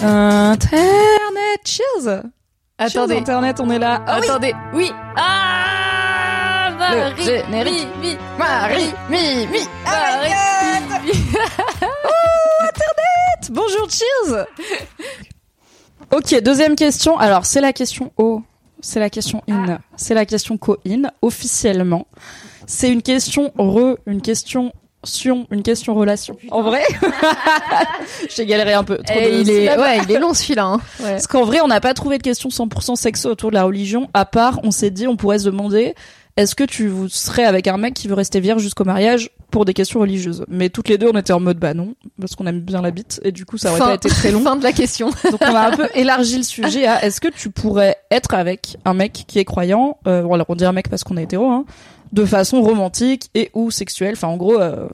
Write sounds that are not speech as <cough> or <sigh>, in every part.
Internet, cheers Attendez. Cheers, Internet, on est là. Ah Attendez, oui. Ah Le Marie, générique. mi, mi, Marie, mi, mi, Marie, mi, mi. <laughs> bonjour, cheers Ok, deuxième question. Alors, c'est la question O, c'est la question in, c'est la question co-in, officiellement. C'est une question re, une question une question relation. En vrai <laughs> <laughs> J'ai galéré un peu. Trop Eh, de il est, syllabes. ouais, il est long celui-là. Hein. <laughs> Ouais. Parce qu'en vrai, on n'a pas trouvé de question 100% sexo autour de la religion, à part, on s'est dit, on pourrait se demander, est-ce que tu vous serais avec un mec qui veut rester vierge jusqu'au mariage pour des questions religieuses? Mais toutes les deux, on était en mode, bah non, parce qu'on aime bien la bite, et du coup, ça aurait fin, pas été très long. fin de la question. Donc on a un peu élargi le sujet à, est-ce que tu pourrais être avec un mec qui est croyant, euh, bon, alors on dit un mec parce qu'on est hétéro, hein, de façon romantique et ou sexuelle, enfin en gros, euh,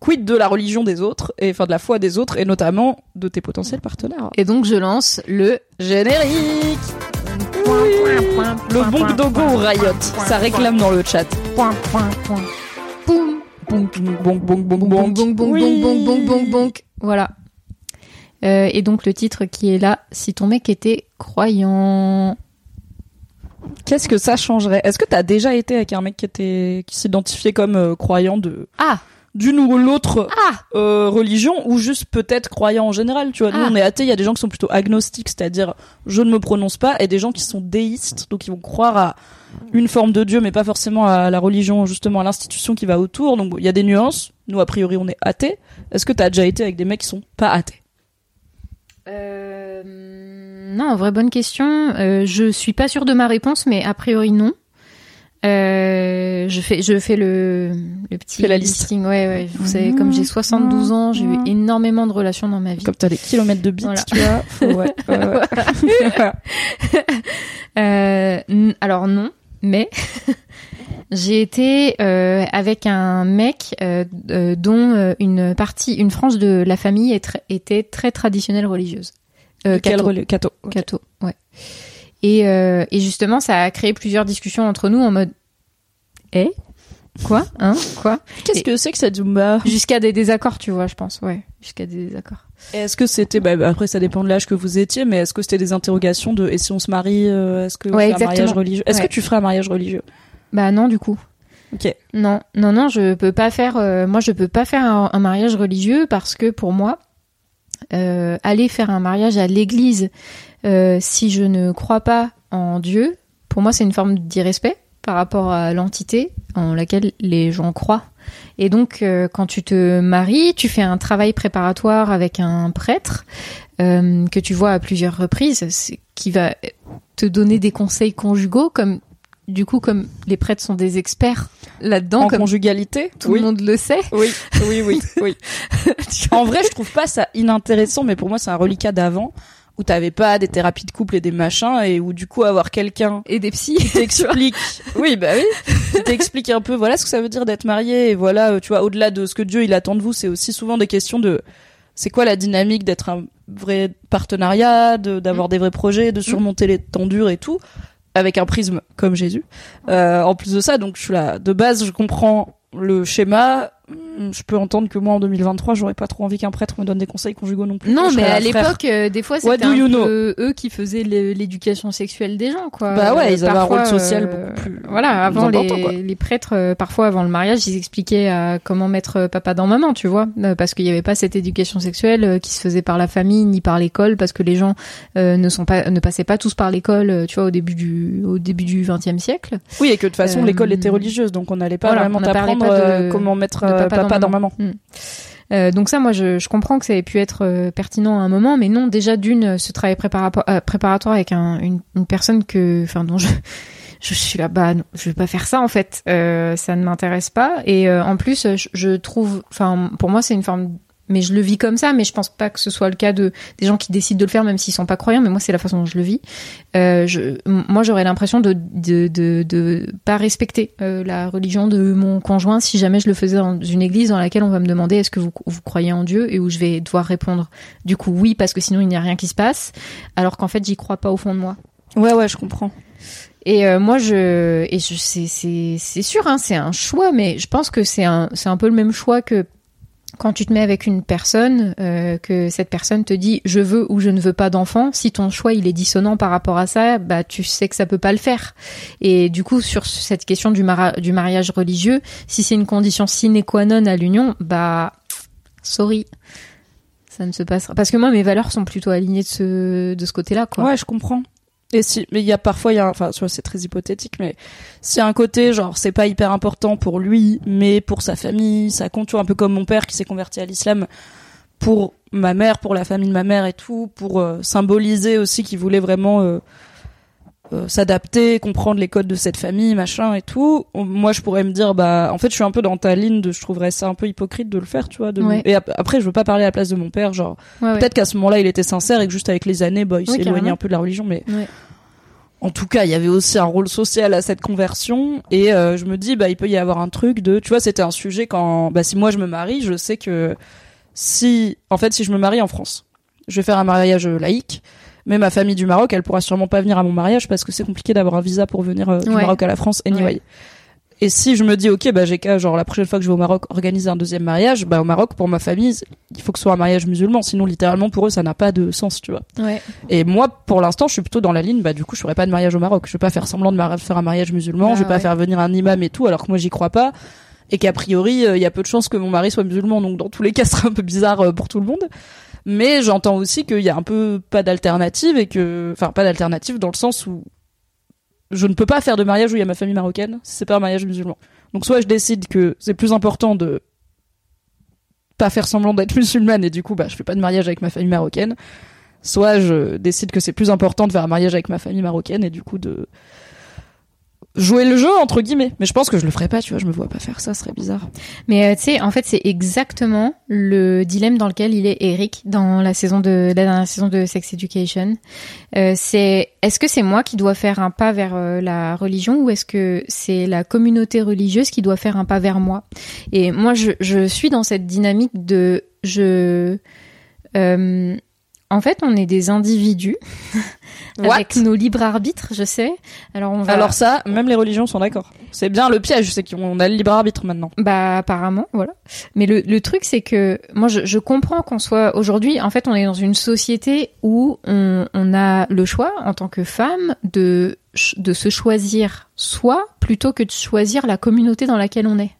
quid de la religion des autres, et enfin de la foi des autres, et notamment de tes potentiels partenaires. Et donc je lance le Générique Le bon dogo ou Riot, ça réclame dans le chat. Point, point, point. Boum. Bonk, bonk, bonk, bonk, bonk, bonk, bonk, bonk. Voilà. Euh, et donc le titre qui est là, si ton mec était croyant. Qu'est-ce que ça changerait? Est-ce que t'as déjà été avec un mec qui était qui s'identifiait comme euh, croyant de Ah. d'une ou l'autre Ah. euh, religion ou juste peut-être croyant en général tu vois? Nous Ah. on est athées il y a des gens qui sont plutôt agnostiques c'est-à-dire je ne me prononce pas et des gens qui sont déistes donc ils vont croire à une forme de dieu mais pas forcément à la religion justement à l'institution qui va autour. Donc il y a des nuances. Nous a priori on est athées. Est-ce que t'as déjà été avec des mecs qui sont pas athées? Euh, non, vraie bonne question. Euh, je suis pas sûre de ma réponse, mais a priori non. Euh, je fais, je fais le, le petit Fais la liste. listing. Ouais, ouais. Vous savez, comme j'ai 72 ans, j'ai eu énormément de relations dans ma vie. comme t'as des kilomètres de bits Voilà. tu vois faut- ouais, <laughs> ouais, ouais. Euh, alors non, mais <laughs> j'ai été euh, avec un mec dont une partie, une frange de la famille est tr- était très traditionnelle religieuse. Euh, ok. Catho, ouais. Et, euh, et justement, ça a créé plusieurs discussions entre nous en mode Eh? Quoi? Hein? Quoi? Qu'est-ce que c'est que cette zumba? Jusqu'à des désaccords, tu vois, je pense, ouais. Jusqu'à des désaccords. Est-ce que c'était, bah, bah, après ça dépend de l'âge que vous étiez, mais est-ce que c'était des interrogations de et si on se marie, euh, est-ce que Ouais, un mariage religieux? Est-ce Ouais. que tu ferais un mariage religieux? Bah non, du coup. Ok. Non, non, non, je peux pas faire. euh, moi, je peux pas faire un, un mariage religieux parce que pour moi, euh, aller faire un mariage à l'église, euh, si je ne crois pas en Dieu, pour moi, c'est une forme d'irrespect par rapport à l'entité en laquelle les gens croient. Et donc, euh, quand tu te maries, tu fais un travail préparatoire avec un prêtre que tu vois à plusieurs reprises, qui va te donner des conseils conjugaux, comme du coup, comme les prêtres sont des experts là-dedans, en comme conjugalité tout oui. le monde le sait. Oui, oui, oui, <laughs> oui. en vrai, je trouve pas ça inintéressant, mais pour moi, c'est un reliquat d'avant où t'avais pas des thérapies de couple et des machins et où du coup avoir quelqu'un Et des psys. qui <laughs> t'explique, oui, bah oui, qui t'explique un peu, voilà ce que ça veut dire d'être marié et voilà, euh, tu vois, au-delà de ce que Dieu il attend de vous, c'est aussi souvent des questions de, c'est quoi la dynamique d'être un vrai partenariat, de- d'avoir des vrais projets, de surmonter les temps durs et tout, avec un prisme comme Jésus. Euh, en plus de ça, donc je suis là, de base, je comprends le schéma. Hum, Je peux entendre que moi en 2023, j'aurais pas trop envie qu'un prêtre me donne des conseils conjugaux non plus. Non, mais à frère. l'époque, euh, des fois, c'était un know? eux qui faisaient l'éducation sexuelle des gens, quoi. Bah ouais, Euh, ils avaient un rôle social euh, beaucoup plus- Voilà, avant les, les prêtres, euh, parfois avant le mariage, ils expliquaient euh, comment mettre euh, papa dans maman, tu vois, euh, parce qu'il n'y avait pas cette éducation sexuelle euh, qui se faisait par la famille ni par l'école, parce que les gens euh, ne sont pas, ne passaient pas tous par l'école, euh, tu vois, au début du, au début du XXe siècle. Oui, et que de toute façon, Euh, l'école était religieuse, donc on n'allait pas voilà, vraiment de- euh, comment mettre euh, papa, dans, maman. Mm. Euh, donc ça, moi, je, je comprends que ça ait pu être euh, pertinent à un moment, mais non, déjà d'une, ce travail préparatoire, euh, préparatoire avec un, une, une personne que, enfin, dont je, <laughs> je suis là, bah, non, je vais pas faire ça en fait, ça ne m'intéresse pas. Et en plus, je, je trouve, enfin, pour moi, c'est une forme mais je le vis comme ça. Mais je pense pas que ce soit le cas de des gens qui décident de le faire, même s'ils sont pas croyants. Mais moi, c'est la façon dont je le vis. Euh, je, moi, j'aurais l'impression de, de, de, de pas respecter euh, la religion de mon conjoint si jamais je le faisais dans une église dans laquelle on va me demander est-ce que vous, vous croyez en Dieu et où je vais devoir répondre du coup oui parce que sinon il n'y a rien qui se passe, alors qu'en fait j'y crois pas au fond de moi. Ouais, ouais, je comprends. Et euh, moi, je, et je, c'est, c'est, c'est sûr, hein, c'est un choix, mais je pense que c'est un, c'est un peu le même choix que quand tu te mets avec une personne, euh, que cette personne te dit je veux ou je ne veux pas d'enfant. Si ton choix il est dissonant par rapport à ça, bah tu sais que ça peut pas le faire. Et du coup, sur cette question du, mariage religieux, si c'est une condition sine qua non à l'union, bah sorry ça ne se passera. Parce que moi, mes valeurs sont plutôt alignées de ce, de ce côté-là, quoi. Ouais, je comprends. Et si, mais il y a parfois, il y a, enfin, c'est très hypothétique, mais c'est un côté, genre, c'est pas hyper important pour lui, mais pour sa famille, ça compte, un peu comme mon père qui s'est converti à l'islam pour ma mère, pour la famille de ma mère et tout, pour euh, symboliser aussi qu'il voulait vraiment euh, euh, s'adapter, comprendre les codes de cette famille, machin et tout. Moi, je pourrais me dire, bah, en fait, je suis un peu dans ta ligne de, je trouverais ça un peu hypocrite de le faire, tu vois. De Et après, je veux pas parler à la place de mon père, genre, peut-être qu'à ce moment-là, il était sincère et que juste avec les années, bah, il s'est éloigné un peu de la religion, mais. En tout cas, il y avait aussi un rôle social à cette conversion et euh, je me dis bah il peut y avoir un truc de tu vois c'était un sujet quand bah si moi je me marie, je sais que si en fait si je me marie en France, je vais faire un mariage laïque mais ma famille du Maroc, elle pourra sûrement pas venir à mon mariage parce que c'est compliqué d'avoir un visa pour venir euh, du Maroc à la France anyway. Et si je me dis ok bah j'ai qu'à genre la prochaine fois que je vais au Maroc organiser un deuxième mariage, bah au Maroc pour ma famille il faut que ce soit un mariage musulman, sinon littéralement pour eux ça n'a pas de sens tu vois. Ouais. Et moi pour l'instant je suis plutôt dans la ligne bah du coup je ferai pas de mariage au Maroc, je vais pas faire semblant de faire un mariage musulman, je vais pas faire venir un imam et tout alors que moi j'y crois pas. Et qu'a priori euh, il y a peu de chances que mon mari soit musulman. Donc dans tous les cas <laughs> ce sera un peu bizarre euh, pour tout le monde mais j'entends aussi qu'il y a un peu pas d'alternative et que, enfin, pas d'alternative dans le sens où je ne peux pas faire de mariage où il y a ma famille marocaine si c'est pas un mariage musulman. Donc soit je décide que c'est plus important de pas faire semblant d'être <laughs> musulmane et du coup bah je fais pas de mariage avec ma famille marocaine, soit je décide que c'est plus important de faire un mariage avec ma famille marocaine et du coup de jouer le jeu entre guillemets. Mais je pense que je le ferais pas tu vois je me vois pas faire ça ce serait bizarre. Mais euh, tu sais en fait c'est exactement le dilemme dans lequel il est Eric dans la saison de la dernière saison de Sex Education. Euh, c'est est-ce que c'est moi qui dois faire un pas vers euh, la religion ou est-ce que c'est la communauté religieuse qui doit faire un pas vers moi? Et moi je, je suis dans cette dynamique de je euh, en fait, on est des individus <laughs> avec nos libres arbitres, je sais. Alors on va. Alors ça, même les religions sont d'accord. C'est bien le piège, c'est qu'on a le libre arbitre maintenant. Bah apparemment, voilà. Mais le, truc, c'est que moi, je, comprends qu'on soit aujourd'hui. En fait, on est dans une société où on, a le choix en tant que femme de de se choisir soi plutôt que de choisir la communauté dans laquelle on est.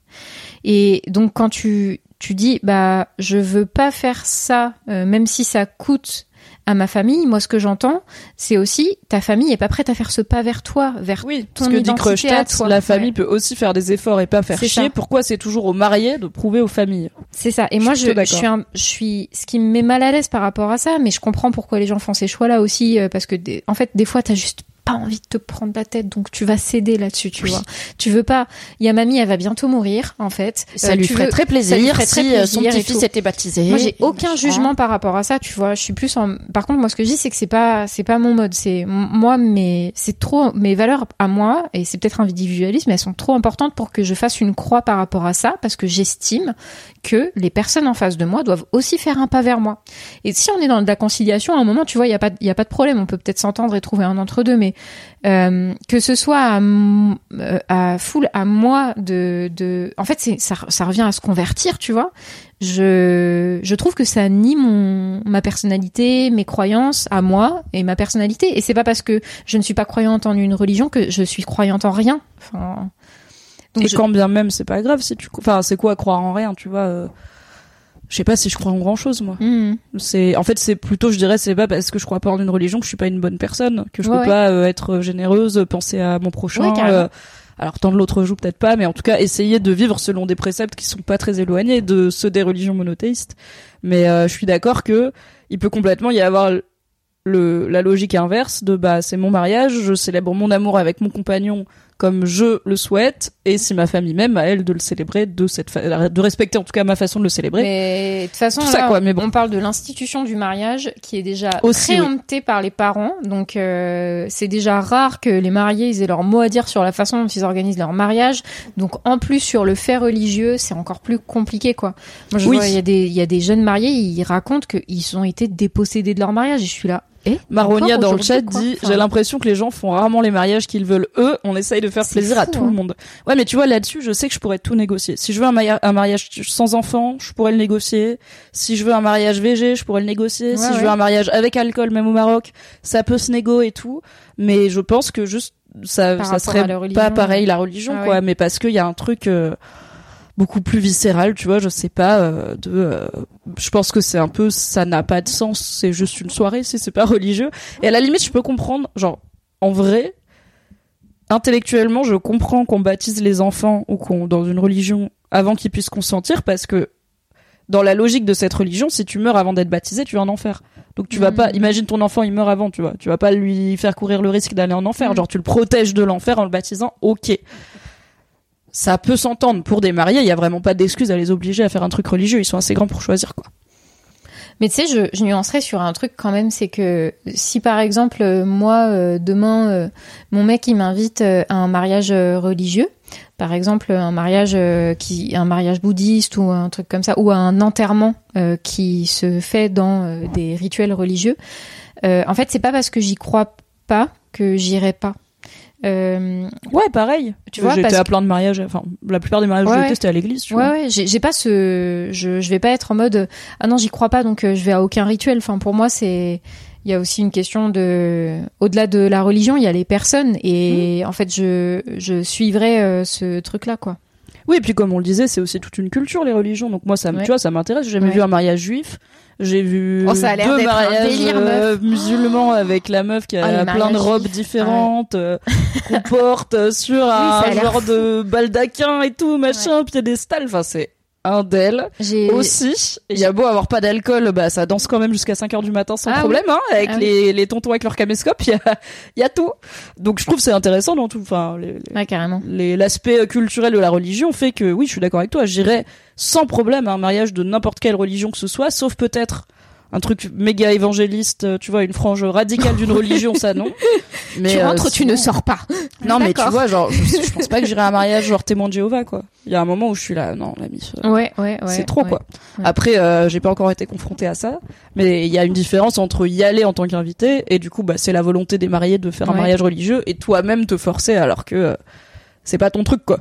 Et donc quand tu tu dis bah je veux pas faire ça euh, même si ça coûte à ma famille, moi ce que j'entends, c'est aussi ta famille est pas prête à faire ce pas vers toi, vers oui, ton parce que identité à toi. La famille peut aussi faire des efforts et pas faire chier. Pourquoi c'est toujours aux mariés de prouver aux familles? C'est ça. Et moi je, je, suis un, je suis ce qui me met mal à l'aise par rapport à ça, mais je comprends pourquoi les gens font ces choix là aussi euh, parce que en fait des fois t'as juste envie de te prendre la tête, donc tu vas céder là-dessus, tu vois. Tu veux pas. Il y a mamie, elle va bientôt mourir, en fait. Ça, lui, ferait très plaisir si euh, son petit-fils était baptisé. Moi, j'ai aucun jugement par rapport à ça, tu vois. Je suis plus en. Par contre, moi, ce que je dis, c'est que c'est pas, c'est pas mon mode. C'est moi, mais c'est trop mes valeurs à moi, et c'est peut-être individualisme, mais elles sont trop importantes pour que je fasse une croix par rapport à ça, parce que j'estime que les personnes en face de moi doivent aussi faire un pas vers moi. Et si on est dans de la conciliation, à un moment, tu vois, il y a pas, il y a pas de problème. On peut peut-être s'entendre et trouver un entre deux, mais euh, que ce soit à, euh, à full à moi de, de en fait ça, ça revient à se convertir tu vois. Je je trouve que ça nie mon ma personnalité mes croyances à moi et ma personnalité. Et c'est pas parce que je ne suis pas croyante en une religion que je suis croyante en rien. Enfin donc et quand bien même c'est pas grave si tu enfin c'est quoi croire en rien tu vois euh je sais pas si je crois en grand chose moi. Mmh. C'est en fait c'est plutôt je dirais c'est pas parce que je crois pas en une religion que je suis pas une bonne personne, que je peux pas euh, être généreuse, penser à mon prochain. Euh, alors tant de l'autre joue peut-être pas, mais en tout cas essayer de vivre selon des préceptes qui sont pas très éloignés de ceux des religions monothéistes. Mais euh, je suis d'accord que il peut complètement y avoir le la logique inverse de bah c'est mon mariage, je célèbre mon amour avec mon compagnon comme je le souhaite et si ma famille même à elle de le célébrer de cette fa- de respecter en tout cas ma façon de le célébrer. Mais de toute façon, Tout ça, là, quoi, mais bon. on parle de l'institution du mariage qui est déjà Aussi, préemptée par les parents. Donc euh, c'est déjà rare que les mariés ils aient leur mot à dire sur la façon dont ils organisent leur mariage. Donc en plus sur le fait religieux, c'est encore plus compliqué quoi. Moi je Oui. vois il y a des il y a des jeunes mariés, ils racontent qu'ils ont été dépossédés de leur mariage et je suis là. Maronia dans le chat quoi dit Enfin, j'ai l'impression que les gens font rarement les mariages qu'ils veulent eux, on essaye de faire plaisir à tout hein. le monde. Ouais, mais tu vois là-dessus, je sais que je pourrais tout négocier. Si je veux un, maria- un mariage sans enfant, je pourrais le négocier. Si je veux un mariage VG, je pourrais le négocier. Ouais, si je veux un mariage avec alcool même au Maroc, ça peut se négo et tout, mais je pense que juste ça Par ça serait pas pareil la religion Ah quoi, ouais. mais parce qu'il y a un truc euh, beaucoup plus viscéral, tu vois, je sais pas euh, de euh, je pense que c'est un peu ça n'a pas de sens, c'est juste une soirée si c'est pas religieux. Et à la limite, je peux comprendre genre en vrai intellectuellement, je comprends qu'on baptise les enfants ou qu'on dans une religion avant qu'ils puissent consentir parce que dans la logique de cette religion, si tu meurs avant d'être baptisé, tu vas en enfer. Donc tu vas pas, imagine ton enfant, il meurt avant, tu vois. Tu vas pas lui faire courir le risque d'aller en enfer. Mhm. Genre tu le protèges de l'enfer en le baptisant, ok. Ça peut s'entendre. Pour des mariés, il y a vraiment pas d'excuse à les obliger à faire un truc religieux. Ils sont assez grands pour choisir, quoi. Mais tu sais, je, je nuancerais sur un truc quand même, c'est que si par exemple moi euh, demain euh, mon mec il m'invite euh, à un mariage religieux, par exemple un mariage qui un mariage bouddhiste ou un truc comme ça, ou un enterrement qui se fait dans des rituels religieux, en fait c'est pas parce que j'y crois pas que j'irai pas. Euh, Ouais, pareil. Tu vois, j'étais à plein de mariages. Enfin, la plupart des mariages Ouais, été, c'était à l'église, tu Ouais, vois. ouais, j'ai j'ai pas ce, je, je vais pas être en mode, ah non, j'y crois pas, donc euh, je vais à aucun rituel. Enfin, pour moi, c'est, il y a aussi une question de, au-delà de la religion, il y a les personnes, Mmh. et en fait, je, je suivrai euh, ce truc-là, quoi. Oui, et puis comme on le disait, c'est aussi toute une culture les religions. Donc moi, ça, me Ouais. tu vois, ça m'intéresse. J'ai jamais Ouais. vu un mariage juif. J'ai vu Oh, ça a deux mariages délire, euh, <laughs> musulmans avec la meuf qui Oh, a les plein de robes différentes, euh, <laughs> qu'on porte sur un a genre de baldaquin et tout, machin, piédestal. Enfin, c'est un d'elle. J'ai, Aussi, il y a beau avoir pas d'alcool, bah ça danse quand même jusqu'à 5 heures du matin sans Ah problème, hein, avec Ah oui. les, les tontons avec leur caméscope, il y a, <laughs> y a tout. Donc je trouve c'est intéressant dans tout, enfin, les- les- ouais, carrément. les- l'aspect culturel de la religion fait que oui, je suis d'accord avec toi, j'irais sans problème à un mariage de n'importe quelle religion que ce soit, sauf peut-être un truc méga évangéliste, euh, tu vois, une frange radicale d'une <laughs> religion, ça non. Mais tu euh, rentres, tu ne sors pas. Non, mais tu vois, genre, je, je pense pas que j'irais à un mariage genre témoin de Jéhovah, quoi. Il y a un moment où je suis là, non, la mif. euh, Ouais, ouais, ouais. c'est trop quoi. Après, euh, j'ai pas encore été confrontée à ça, mais il y a une différence entre y aller en tant qu'invité et du coup, bah, c'est la volonté des mariés de faire un mariage religieux et toi-même te forcer alors que euh, c'est pas ton truc quoi.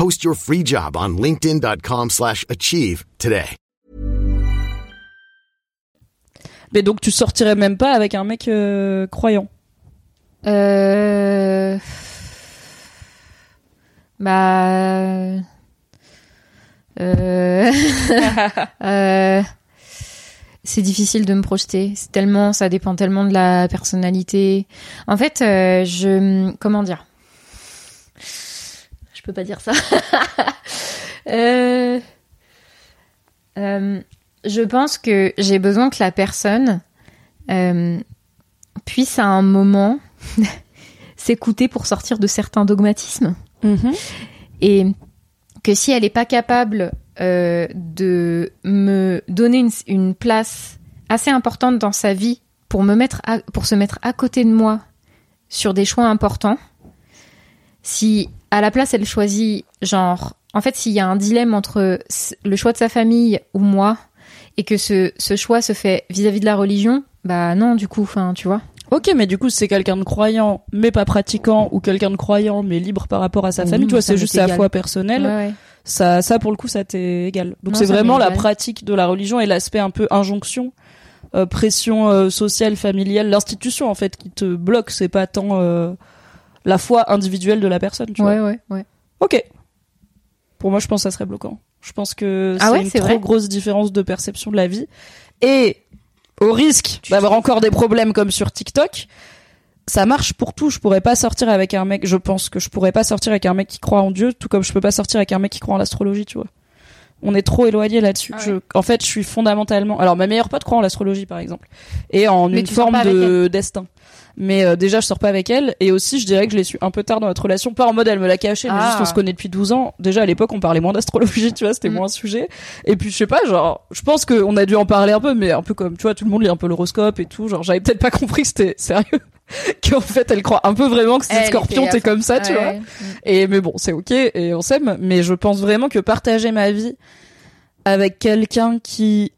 Post your free job on linkedin.com/achieve slash achieve today. Mais donc tu sortirais même pas avec un mec euh, croyant? Euh... Bah... Euh... <laughs> euh, C'est difficile de me projeter. C'est tellement, ça dépend tellement de la personnalité. En fait, euh, je, comment dire? Je peux pas dire ça. <laughs> Euh, euh, je pense que j'ai besoin que la personne euh, puisse à un moment <laughs> s'écouter pour sortir de certains dogmatismes et que si elle n'est pas capable euh, de me donner une, une place assez importante dans sa vie pour me mettre à- pour se mettre à côté de moi sur des choix importants, si à la place elle choisit genre en fait s'il y a un dilemme entre le choix de sa famille ou moi et que ce, ce choix se fait vis-à-vis de la religion, bah non du coup, enfin tu vois. Ok, mais du coup, c'est quelqu'un de croyant mais pas pratiquant ou quelqu'un de croyant mais libre par rapport à sa Oui, famille, tu vois, c'est juste sa foi personnelle. Ouais, ouais. Ça, ça pour le coup, ça t'est égal. Donc c'est vraiment la pratique de la religion et l'aspect un peu injonction, euh, pression euh, sociale, familiale, l'institution en fait qui te bloque. C'est pas tant euh, la foi individuelle de la personne. Tu vois. Ouais, ouais, ouais. Ok. Pour moi, je pense que ça serait bloquant. Je pense que Ah c'est ouais, une trop vrai grosse différence de perception de la vie. Et au risque d'avoir encore des problèmes comme sur TikTok, ça marche pour tout. Je pourrais pas sortir avec un mec. Je pense que je pourrais pas sortir avec un mec qui croit en Dieu, tout comme je peux pas sortir avec un mec qui croit en l'astrologie, tu vois. On est trop éloigné là-dessus. Ah en fait, je suis fondamentalement. Alors, ma meilleure pote croit en l'astrologie, par exemple, et en Mais une forme de destin. Mais euh, déjà, je sors pas avec elle, et aussi, je dirais que je l'ai su un peu tard dans notre relation. Pas en mode elle me l'a caché, mais Ah. juste on se connaît depuis 12 ans. Déjà, à l'époque, on parlait moins d'astrologie, <laughs> tu vois, c'était Mm. moins un sujet. Et puis, je sais pas, genre, je pense qu'on a dû en parler un peu, mais un peu comme, tu vois, tout le monde lit un peu l'horoscope et tout. Genre, j'avais peut-être pas compris que c'était sérieux. <laughs> Qu'en fait, elle croit un peu vraiment que c'est scorpion, t'es comme ça, tu vois. Et mais bon, c'est ok et on s'aime. Mais je pense vraiment que partager ma vie avec quelqu'un qui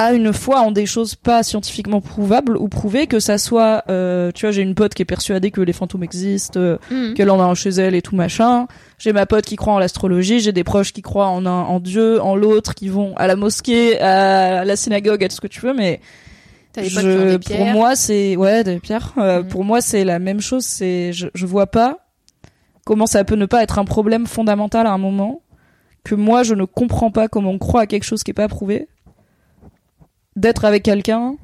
a une foi en des choses pas scientifiquement prouvables ou prouvées, que ça soit, euh, tu vois, j'ai une pote qui est persuadée que les fantômes existent, euh, Mhm. qu'elle en a un chez elle et tout machin. J'ai ma pote qui croit en l'astrologie, j'ai des proches qui croient en un, en Dieu, en l'autre, qui vont à la mosquée, à la synagogue, à tout ce que tu veux, mais je- des pour moi, c'est ouais des pierres. Euh, Mhm. Pour moi, c'est la même chose. C'est je, je vois pas comment ça peut ne pas être un problème fondamental à un moment que moi je ne comprends pas comment on croit à quelque chose qui est pas prouvé d'être avec quelqu'un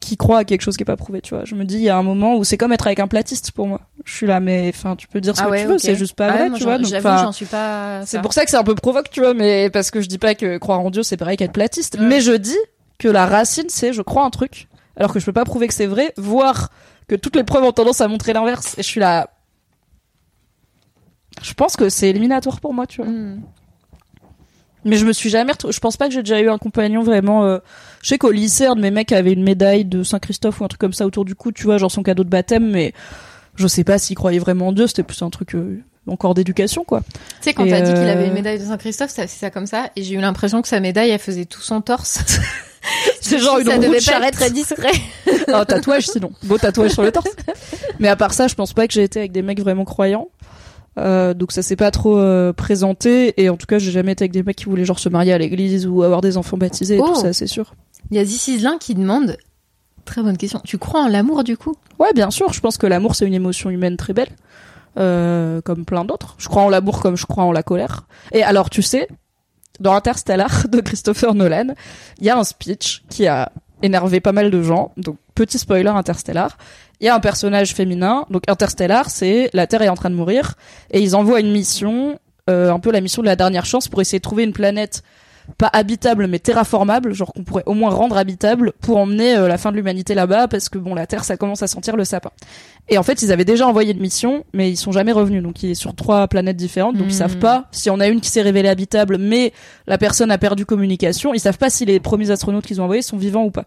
qui croit à quelque chose qui est pas prouvé. Tu vois, je me dis il y a un moment où c'est comme être avec un platiste pour moi. Je suis là, mais enfin tu peux dire ce Ah que ouais, tu veux, c'est juste pas Ah vrai, ouais, tu vois. Donc, j'en suis pas. c'est pour ça que c'est un peu provoque, tu vois, mais parce que je dis pas que croire en Dieu c'est pareil qu'être platiste, Ouais. mais je dis que la racine c'est je crois un truc, alors que je peux pas prouver que c'est vrai, voire que toutes les preuves ont tendance à montrer l'inverse. Et je suis là. Je pense que c'est éliminatoire pour moi, tu vois. Mhm. Mais je me suis jamais retrou- Je pense pas que j'ai déjà eu un compagnon vraiment. euh, Je sais qu'au lycée, un de mes mecs avait une médaille de Saint-Christophe ou un truc comme ça autour du cou, tu vois, genre son cadeau de baptême, mais je sais pas s'il croyait vraiment en Dieu, c'était plus un truc euh, encore d'éducation, quoi. Tu sais, quand t'as dit qu'il euh, avait une médaille de Saint-Christophe, c'est ça comme ça, et j'ai eu l'impression que sa médaille, elle faisait tout son torse. <laughs> C'est genre une ça de devait pas charrette. être très discret. <laughs> un tatouage sinon. Beau tatouage sur le torse. Mais à part ça, je pense pas que j'ai été avec des mecs vraiment croyants. Euh, donc ça s'est pas trop euh, présenté et en tout cas j'ai jamais été avec des mecs qui voulaient genre se marier à l'église ou avoir des enfants baptisés et Oh. tout ça c'est sûr. Il y a This Islin qui demande, très bonne question, tu crois en l'amour du coup? Ouais bien sûr, je pense que l'amour c'est une émotion humaine très belle, euh, comme plein d'autres. Je crois en l'amour comme je crois en la colère. Et alors tu sais, dans Interstellar <laughs> de Christopher Nolan, il y a un speech qui a énervé pas mal de gens. Donc petit spoiler Interstellar, il y a un personnage féminin. Donc Interstellar, c'est la Terre est en train de mourir et ils envoient une mission, euh, un peu la mission de la dernière chance pour essayer de trouver une planète pas habitable mais terraformable, genre qu'on pourrait au moins rendre habitable pour emmener euh, la fin de l'humanité là-bas parce que bon la Terre ça commence à sentir le sapin. Et en fait ils avaient déjà envoyé une mission mais ils sont jamais revenus donc il est sur trois planètes différentes donc ils Mhm. savent pas si on a une qui s'est révélée habitable mais la personne a perdu communication ils savent pas si les premiers astronautes qu'ils ont envoyés sont vivants ou pas.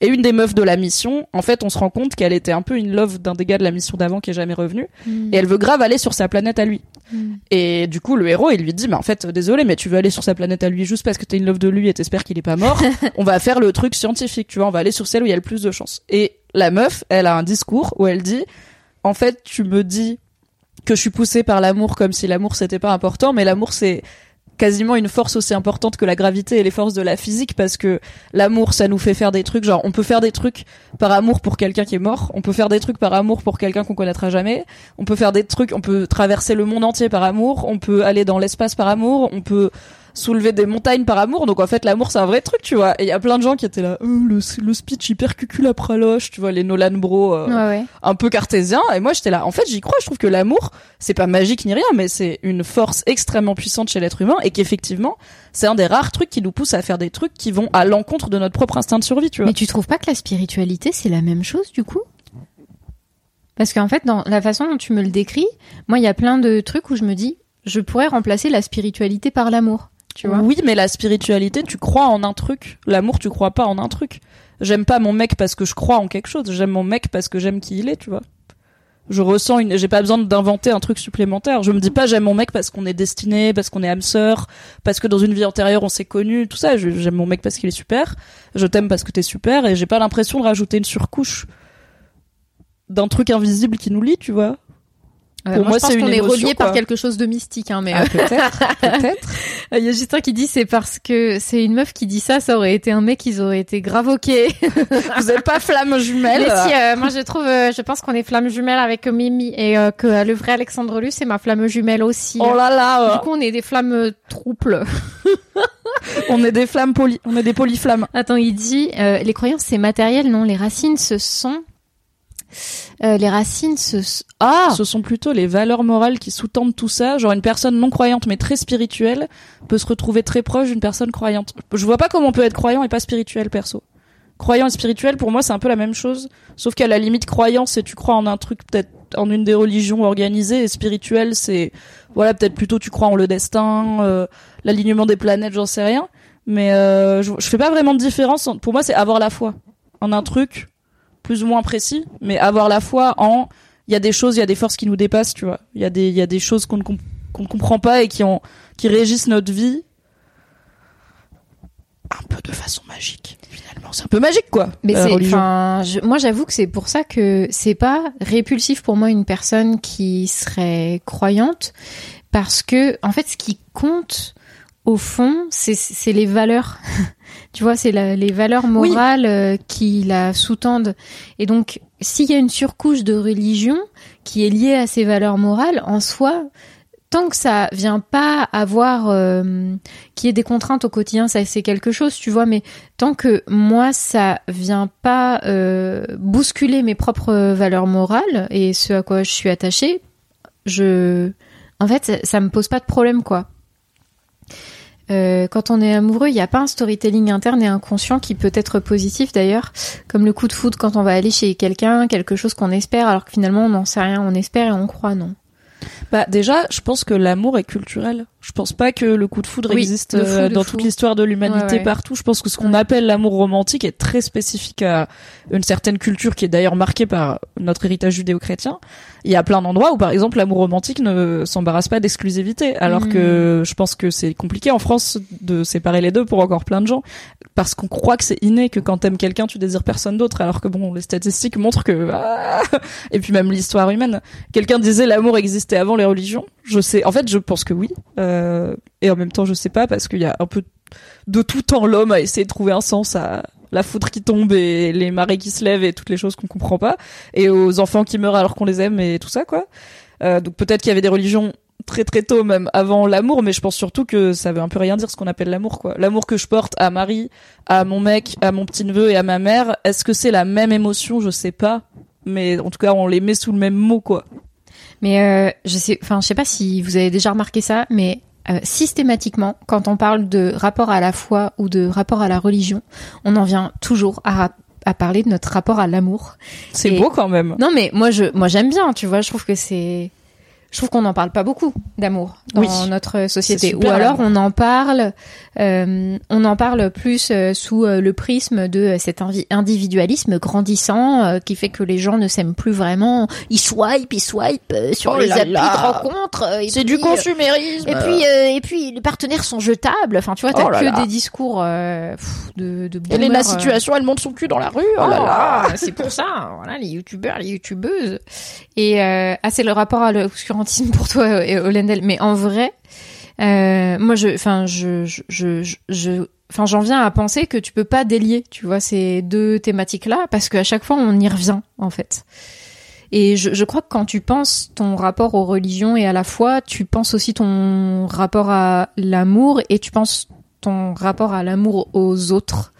Et une des meufs de la mission, en fait, on se rend compte qu'elle était un peu une love d'un des gars de la mission d'avant qui est jamais revenu. Et elle veut grave aller sur sa planète à lui. Mm. Et du coup, le héros, il lui dit, mais en fait, désolé, mais tu veux aller sur sa planète à lui juste parce que t'es une love de lui et t'espères qu'il est pas mort. <laughs> on va faire le truc scientifique, tu vois, on va aller sur celle où il y a le plus de chances. Et la meuf, elle a un discours où elle dit, en fait, tu me dis que je suis poussée par l'amour comme si l'amour c'était pas important, mais l'amour c'est quasiment une force aussi importante que la gravité et les forces de la physique parce que l'amour ça nous fait faire des trucs. Genre on peut faire des trucs par amour pour quelqu'un qui est mort. On peut faire des trucs par amour pour quelqu'un qu'on connaîtra jamais. On peut faire des trucs on peut traverser le monde entier par amour. On peut aller dans l'espace par amour. On peut soulever des montagnes par amour. Donc en fait l'amour c'est un vrai truc tu vois. Et il y a plein de gens qui étaient là Euh, le, le speech hyper cucul à praloche tu vois les Nolan bro euh, Ouais, ouais. un peu cartésien et moi j'étais là. En fait j'y crois. Je trouve que l'amour c'est pas magique ni rien mais c'est une force extrêmement puissante chez l'être humain et qu'effectivement c'est un des rares trucs qui nous pousse à faire des trucs qui vont à l'encontre de notre propre instinct de survie tu vois. Mais tu trouves pas que la spiritualité, c'est la même chose du coup? Parce qu'en fait, dans la façon dont tu me le décris, moi, il y a plein de trucs où je me dis, je pourrais remplacer la spiritualité par l'amour. Tu vois. Oui mais la spiritualité tu crois en un truc. L'amour tu crois pas en un truc. J'aime pas mon mec parce que je crois en quelque chose. J'aime mon mec parce que j'aime qui il est tu vois. Je ressens une j'ai pas besoin d'inventer un truc supplémentaire. Je me dis pas j'aime mon mec parce qu'on est destiné parce qu'on est âme sœur parce que dans une vie antérieure on s'est connu tout ça. J'aime mon mec parce qu'il est super. Je t'aime parce que t'es super et j'ai pas l'impression de rajouter une surcouche d'un truc invisible qui nous lie tu vois Pour moi, je pense qu'on est relié par quelque chose de mystique, hein, mais Ah, euh, peut-être, <laughs> peut-être. il y a juste un qui dit c'est parce que c'est une meuf qui dit ça, ça aurait été un mec, ils auraient été ok. <laughs> Vous êtes pas flamme jumelle. Mais si, euh, moi je trouve, euh, je pense qu'on est flamme jumelle avec Mimi et euh, que euh, le vrai Alexandre Luce c'est ma flamme jumelle aussi. Oh là là, Du coup, on est des flammes euh, trouples. <laughs> on est des flammes poly, on est des polyflammes. Attends, il dit euh, les croyances c'est matériel, non Les racines ce sont euh, les racines ce ah Ce sont plutôt les valeurs morales qui sous-tendent tout ça. Genre une personne non croyante mais très spirituelle peut se retrouver très proche d'une personne croyante. Je vois pas comment on peut être croyant et pas spirituel perso. Croyant et spirituel pour moi c'est un peu la même chose, sauf qu'à la limite croyant c'est tu crois en un truc peut-être en une des religions organisées et spirituel c'est voilà peut-être plutôt tu crois en le destin, euh, l'alignement des planètes, j'en sais rien. Mais euh, je, je fais pas vraiment de différence. en- Pour moi c'est avoir la foi en un truc plus ou moins précis, mais avoir la foi en il y a des choses, il y a des forces qui nous dépassent, tu vois. Il y a des il y a des choses qu'on ne, com- qu'on ne comprend pas et qui ont qui régissent notre vie un peu de façon magique. Finalement, c'est un peu magique quoi. Mais c'est, enfin, moi j'avoue que c'est pour ça que c'est pas répulsif pour moi une personne qui serait croyante, parce que en fait ce qui compte au fond, c'est les valeurs. <laughs> tu vois, c'est les valeurs morales euh, qui la sous-tendent. Et donc, s'il y a une surcouche de religion qui est liée à ces valeurs morales, en soi, tant que ça vient pas avoir euh, qu'il y ait des contraintes au quotidien, ça c'est quelque chose, tu vois, mais tant que moi ça vient pas euh, bousculer mes propres valeurs morales et ce à quoi je suis attachée, je en fait ça, ça me pose pas de problème quoi. Euh, quand on est amoureux, il n'y a pas un storytelling interne et inconscient qui peut être positif d'ailleurs, comme le coup de foudre quand on va aller chez quelqu'un, quelque chose qu'on espère alors que finalement on n'en sait rien, on espère et on croit non? Bah déjà, je pense que l'amour est culturel. Je pense pas que le coup de foudre Oui, existe fou, euh, dans fou. toute l'histoire de l'humanité Ouais, ouais. partout. Je pense que ce qu'on Ouais. appelle l'amour romantique est très spécifique à une certaine culture qui est d'ailleurs marquée par notre héritage judéo-chrétien. Il y a plein d'endroits où par exemple l'amour romantique ne s'embarrasse pas d'exclusivité alors Mm. que je pense que c'est compliqué en France de séparer les deux pour encore plein de gens parce qu'on croit que c'est inné que quand t'aimes quelqu'un tu désires personne d'autre alors que bon les statistiques montrent que ah <laughs> et puis même l'histoire humaine quelqu'un disait l'amour existait avant les religions je sais en fait je pense que oui euh, et en même temps je sais pas parce qu'il y a un peu de tout temps l'homme a essayé de trouver un sens à la foudre qui tombe et les marées qui se lèvent et toutes les choses qu'on comprend pas et aux enfants qui meurent alors qu'on les aime et tout ça quoi. Euh, donc peut-être qu'il y avait des religions très très tôt même avant l'amour mais je pense surtout que ça veut un peu rien dire ce qu'on appelle l'amour quoi. L'amour que je porte à Marie à mon mec à mon petit neveu et à ma mère est-ce que c'est la même émotion? Je sais pas. Mais en tout cas on les met sous le même mot quoi Mais euh, je sais, enfin, je sais pas si vous avez déjà remarqué ça, mais euh, systématiquement, quand on parle de rapport à la foi ou de rapport à la religion, on en vient toujours à, à parler de notre rapport à l'amour. c'est beau quand même Non, mais moi, je, moi, j'aime bien. Tu vois, je trouve que c'est, je trouve qu'on n'en parle pas beaucoup d'amour dans Oui. notre société. Ou alors, on en parle, euh, on en parle plus euh, sous euh, le prisme de euh, cet individualisme grandissant qui fait que les gens ne s'aiment plus vraiment. Ils swipe, ils swipe sur Oh les applis de rencontres. et c'est du consumérisme et puis, euh, et puis, les partenaires sont jetables. Enfin, tu vois, t'as Oh que là. des discours pff, de, de Hélène, boomers, la situation, elle monte son cul dans la rue. Oh Oh là là. c'est pour ça, voilà, les youtubeurs, les youtubeuses. Et euh, ah, c'est le rapport à l'obscurantisme pour toi, et Olendel. Mais en vrai, euh, moi, je, enfin, je, je, je, enfin, j'en viens à penser que tu peux pas délier, tu vois, ces deux thématiques-là, parce qu'à chaque fois, on y revient, en fait. Et je, je crois que quand tu penses ton rapport aux religions et à la foi, tu penses aussi ton rapport à l'amour et tu penses ton rapport à l'amour aux autres.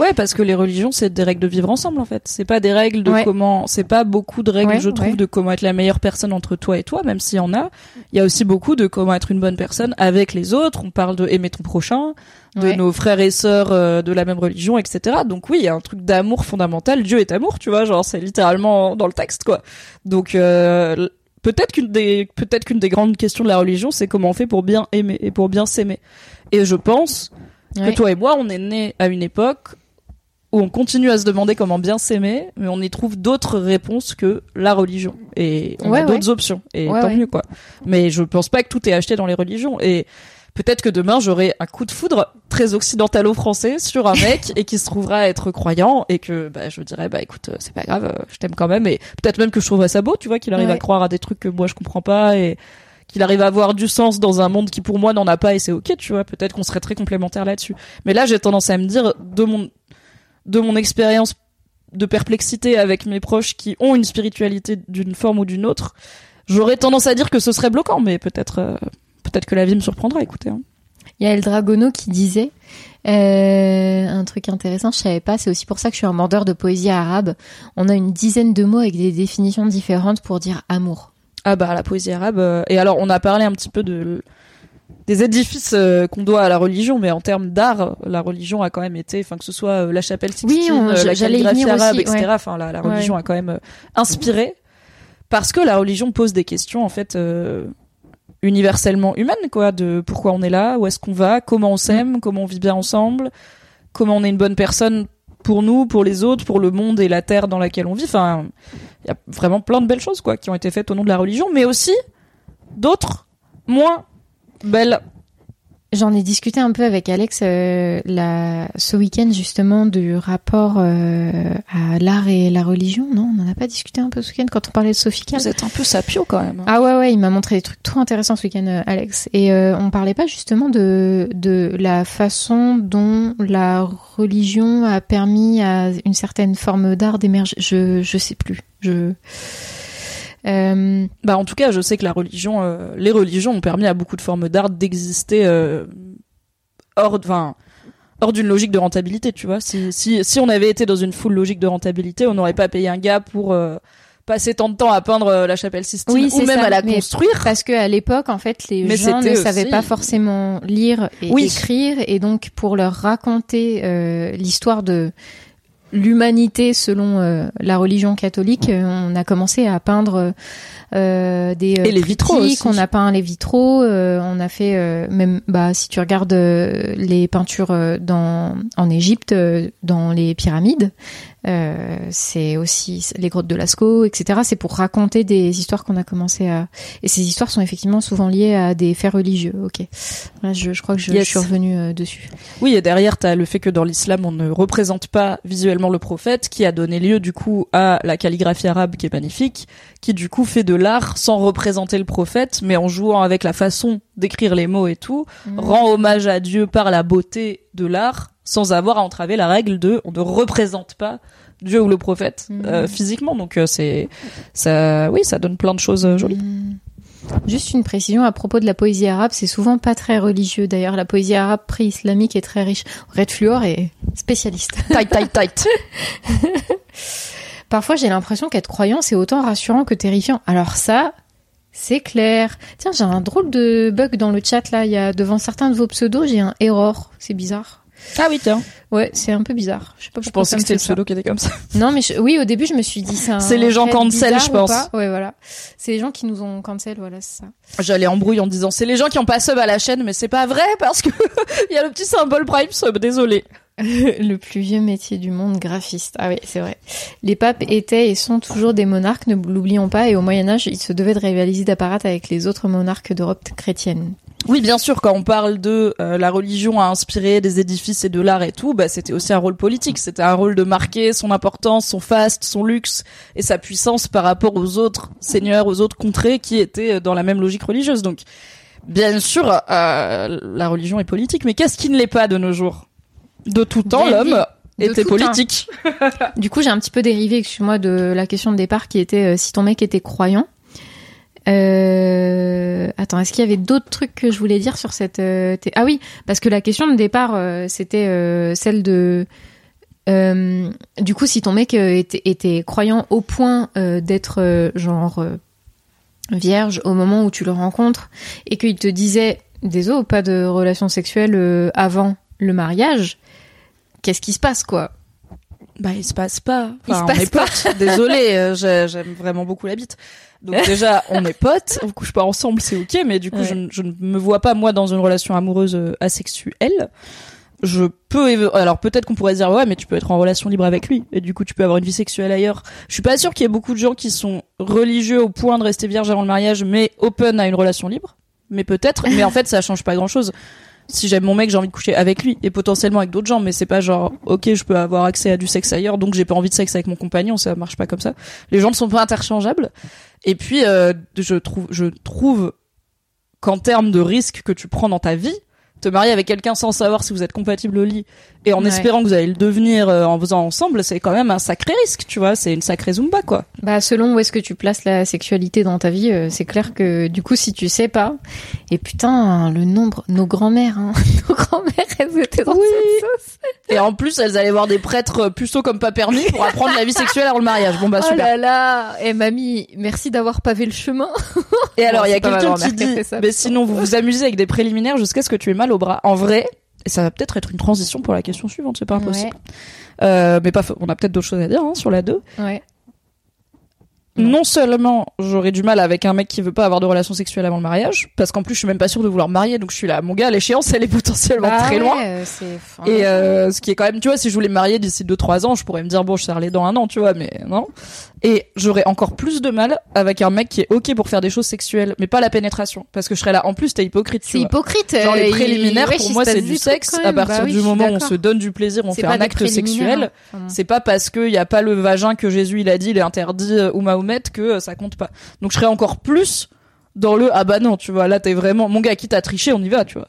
Ouais, parce que les religions, c'est des règles de vivre ensemble, en fait. C'est pas des règles de Ouais. comment, c'est pas beaucoup de règles, Ouais, je trouve, ouais. de comment être la meilleure personne entre toi et toi, même s'il y en a. Il y a aussi beaucoup de comment être une bonne personne avec les autres. On parle de aimer ton prochain, de nos frères et sœurs euh, de la même religion, etc. Donc oui, il y a un truc d'amour fondamental. Dieu est amour, tu vois, genre c'est littéralement dans le texte, quoi. Donc euh, peut-être qu'une des peut-être qu'une des grandes questions de la religion, c'est comment on fait pour bien aimer et pour bien s'aimer. Et je pense que toi et moi, on est nés à une époque où on continue à se demander comment bien s'aimer, mais on y trouve d'autres réponses que la religion. Et on Ouais, a ouais. d'autres options. Et Ouais, tant mieux, quoi. Mais je pense pas que tout est acheté dans les religions. Et peut-être que demain j'aurai un coup de foudre très occidentalo-français sur un mec <laughs> et qui se trouvera être croyant et que bah, je dirais bah écoute euh, c'est pas grave euh, je t'aime quand même et peut-être même que je trouverais ça beau tu vois qu'il arrive à croire à des trucs que moi je comprends pas et qu'il arrive à avoir du sens dans un monde qui pour moi n'en a pas et c'est ok tu vois peut-être qu'on serait très complémentaires là-dessus mais là j'ai tendance à me dire de mon de mon expérience de perplexité avec mes proches qui ont une spiritualité d'une forme ou d'une autre j'aurais tendance à dire que ce serait bloquant mais peut-être euh, peut-être que la vie me surprendra écoutez hein. Il y a El Dragono qui disait euh, un truc intéressant, je savais pas, c'est aussi pour ça que je suis un mordeur de poésie arabe. On a une dizaine de mots avec des définitions différentes pour dire amour. Ah bah la poésie arabe. euh, et alors on a parlé un petit peu de des édifices euh, qu'on doit à la religion, mais en termes d'art, la religion a quand même été, enfin que ce soit euh, la chapelle Sixtine, Oui, on- euh, la calligraphie arabe, aussi, etc. ouais. Enfin la, Ouais. religion a quand même euh, inspiré parce que la religion pose des questions en fait euh, universellement humaines quoi, de pourquoi on est là, où est-ce qu'on va, comment on s'aime, comment on vit bien ensemble, comment on est une bonne personne pour nous, pour les autres, pour le monde et la terre dans laquelle on vit. Enfin, il y a vraiment plein de belles choses quoi qui ont été faites au nom de la religion, mais aussi d'autres moins belles. J'en ai discuté un peu avec Alex euh, la, ce week-end justement du rapport euh, à l'art et la religion. Non, on n'en a pas discuté un peu ce week-end quand on parlait de Sophie Calle Vous êtes un peu sapio quand même. hein. Ah ouais ouais, il m'a montré des trucs trop intéressants ce week-end, euh, Alex. Et on parlait pas justement de de la façon dont la religion a permis à une certaine forme d'art d'émerger. Je je sais plus. Je euh, Bah en tout cas, je sais que la religion, euh, les religions ont permis à beaucoup de formes d'art d'exister euh, hors, enfin, hors d'une logique de rentabilité. Tu vois, si si si on avait été dans une full logique de rentabilité, on n'aurait pas payé un gars pour euh, passer tant de temps à peindre la chapelle Sistine Oui, ou même ça, à la construire. parce que à l'époque, en fait, les Mais gens ne savaient aussi- pas forcément lire et Oui. écrire, et donc pour leur raconter euh, l'histoire de l'humanité selon euh, la religion catholique, euh, on a commencé à peindre euh, des euh, Et les vitraux on a peint les vitraux, euh, on a fait euh, même bah si tu regardes euh, les peintures euh, dans en Égypte, euh, dans les pyramides, euh, c'est aussi les grottes de Lascaux, etc. C'est pour raconter des histoires qu'on a commencé à et ces histoires sont effectivement souvent liées à des faits religieux. Ok, là je, je crois que je, Yes. je suis revenue euh, dessus. Oui, et derrière, t'as le fait que dans l'islam, on ne représente pas visuellement le prophète, qui a donné lieu du coup à la calligraphie arabe qui est magnifique, qui du coup fait de l'art sans représenter le prophète, mais en jouant avec la façon d'écrire les mots et tout, rend hommage à Dieu par la beauté de l'art, sans avoir à entraver la règle de on ne représente pas Dieu ou le prophète Mhm. euh, physiquement. Donc euh, c'est ça, oui, ça donne plein de choses euh, jolies. Hmm. Juste une précision à propos de la poésie arabe, c'est souvent pas très religieux. D'ailleurs, la poésie arabe pré-islamique est très riche. Red Fluor est spécialiste. Tight, tight, tight. <laughs> Parfois, j'ai l'impression qu'être croyant, c'est autant rassurant que terrifiant. Alors ça, c'est clair. Tiens, j'ai un drôle de bug dans le chat là. Il y a devant certains de vos pseudos, j'ai un error. C'est bizarre. Ah oui, tiens. Ouais, c'est un peu bizarre. Je sais pas Je pensais ça que c'était le ça. pseudo qui était comme ça. Non, mais je- oui, au début, je me suis dit un C'est les gens cancel, je pense. Ouais, voilà. C'est les gens qui nous ont cancel, voilà, c'est ça. J'allais embrouille en disant c'est les gens qui ont pas sub à la chaîne, mais c'est pas vrai parce que <laughs> il y a le petit symbole Prime sub. Désolé. <laughs> Le plus vieux métier du monde, graphiste. Ah oui, c'est vrai. Les papes étaient et sont toujours des monarques, ne l'oublions pas, et au Moyen-Âge, ils se devaient de rivaliser d'apparat avec les autres monarques d'Europe chrétienne. Oui, bien sûr, quand on parle de euh, la religion a inspiré des édifices et de l'art et tout, bah c'était aussi un rôle politique. C'était un rôle de marquer son importance, son faste, son luxe et sa puissance par rapport aux autres seigneurs, aux autres contrées qui étaient euh, dans la même logique religieuse. Donc, bien sûr, euh, la religion est politique, mais qu'est-ce qui ne l'est pas de nos jours? De tout temps, l'homme était politique. <laughs> Du coup, j'ai un petit peu dérivé, excuse-moi, de la question de départ qui était euh, si ton mec était croyant. Euh... Attends, est-ce qu'il y avait d'autres trucs que je voulais dire sur cette... euh, Ah oui, parce que la question de départ, c'était celle de... du coup, si ton mec était, était croyant au point d'être genre vierge au moment où tu le rencontres et qu'il te disait désolé, pas de relation sexuelle avant le mariage, qu'est-ce qui se passe quoi? Bah, il se passe pas. Il Enfin, se on passe est potes. <laughs> Désolée, euh, j'ai- j'aime vraiment beaucoup la bite. Donc <laughs> déjà, on est potes, on couche pas ensemble, c'est ok, mais du coup, Ouais. je, ne- je ne me vois pas moi dans une relation amoureuse euh, asexuelle. Je peux, alors peut-être qu'on pourrait dire ouais, mais tu peux être en relation libre avec lui, et du coup, tu peux avoir une vie sexuelle ailleurs. Je suis pas sûre qu'il y ait beaucoup de gens qui sont religieux au point de rester vierge avant le mariage, mais open à une relation libre. mais peut-être. mais en fait, ça change pas grand chose. Si j'aime mon mec, j'ai envie de coucher avec lui et potentiellement avec d'autres gens, mais c'est pas genre, ok, je peux avoir accès à du sexe ailleurs, donc j'ai pas envie de sexe avec mon compagnon, ça marche pas comme ça. Les gens ne sont pas interchangeables. Et puis, euh, je trouve, je trouve qu'en termes de risque que tu prends dans ta vie, te marier avec quelqu'un sans savoir si vous êtes compatible au lit et en Ouais. espérant que vous allez le devenir euh, en faisant ensemble, c'est quand même un sacré risque, tu vois. C'est une sacrée zumba, quoi. Bah, selon où est-ce que tu places la sexualité dans ta vie, euh, c'est clair que du coup, si tu sais pas, et putain, le nombre, nos grands-mères, hein, <laughs> nos grands-mères, elles étaient dans Oui. cette sauce. Et en plus, elles allaient voir des prêtres euh, puceaux comme pas permis pour apprendre la vie sexuelle avant le mariage. Bon bah Oh super. là là, et mamie, merci d'avoir pavé le chemin. Et alors, Bon, il y a quelqu'un qui dit, mais sinon vous vous amusez avec des préliminaires jusqu'à ce que tu aies mal au bras. En vrai, et ça va peut-être être une transition pour la question suivante, c'est pas impossible. Euh, mais pas, on a peut-être d'autres choses à dire hein, sur la 2. Ouais. Non seulement j'aurais du mal avec un mec qui veut pas avoir de relations sexuelles avant le mariage, parce qu'en plus je suis même pas sûre de vouloir me marier, donc je suis là, mon gars, l'échéance elle est potentiellement Bah très ouais, loin. euh, Et euh, ce qui est quand même, tu vois, si je voulais me marier d'ici 2-3 ans, je pourrais me dire, bon, je serre les dents un an, tu vois, mais non. Et j'aurais encore plus de mal avec un mec qui est ok pour faire des choses sexuelles, mais pas la pénétration. Parce que je serais là, en plus, t'es hypocrite, tu c'est hypocrite. Genre les euh, il- préliminaires, pour moi, c'est du sexe. À partir Bah oui, du moment où on se donne du plaisir, on fait un acte sexuel. hein. C'est pas parce qu'il y a pas le vagin que Jésus il a dit, il est interdit ou Mahomet que euh, ça compte pas. Donc je serais encore plus dans le ah bah non, tu vois, là t'es vraiment mon gars qui t'a triché, on y va, tu vois.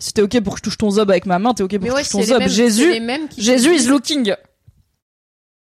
Si t'es ok pour que je touche ton zob avec ma main, t'es ok pour Mais que ouais, je touche ton zob. mêmes- Jésus, Jésus is looking.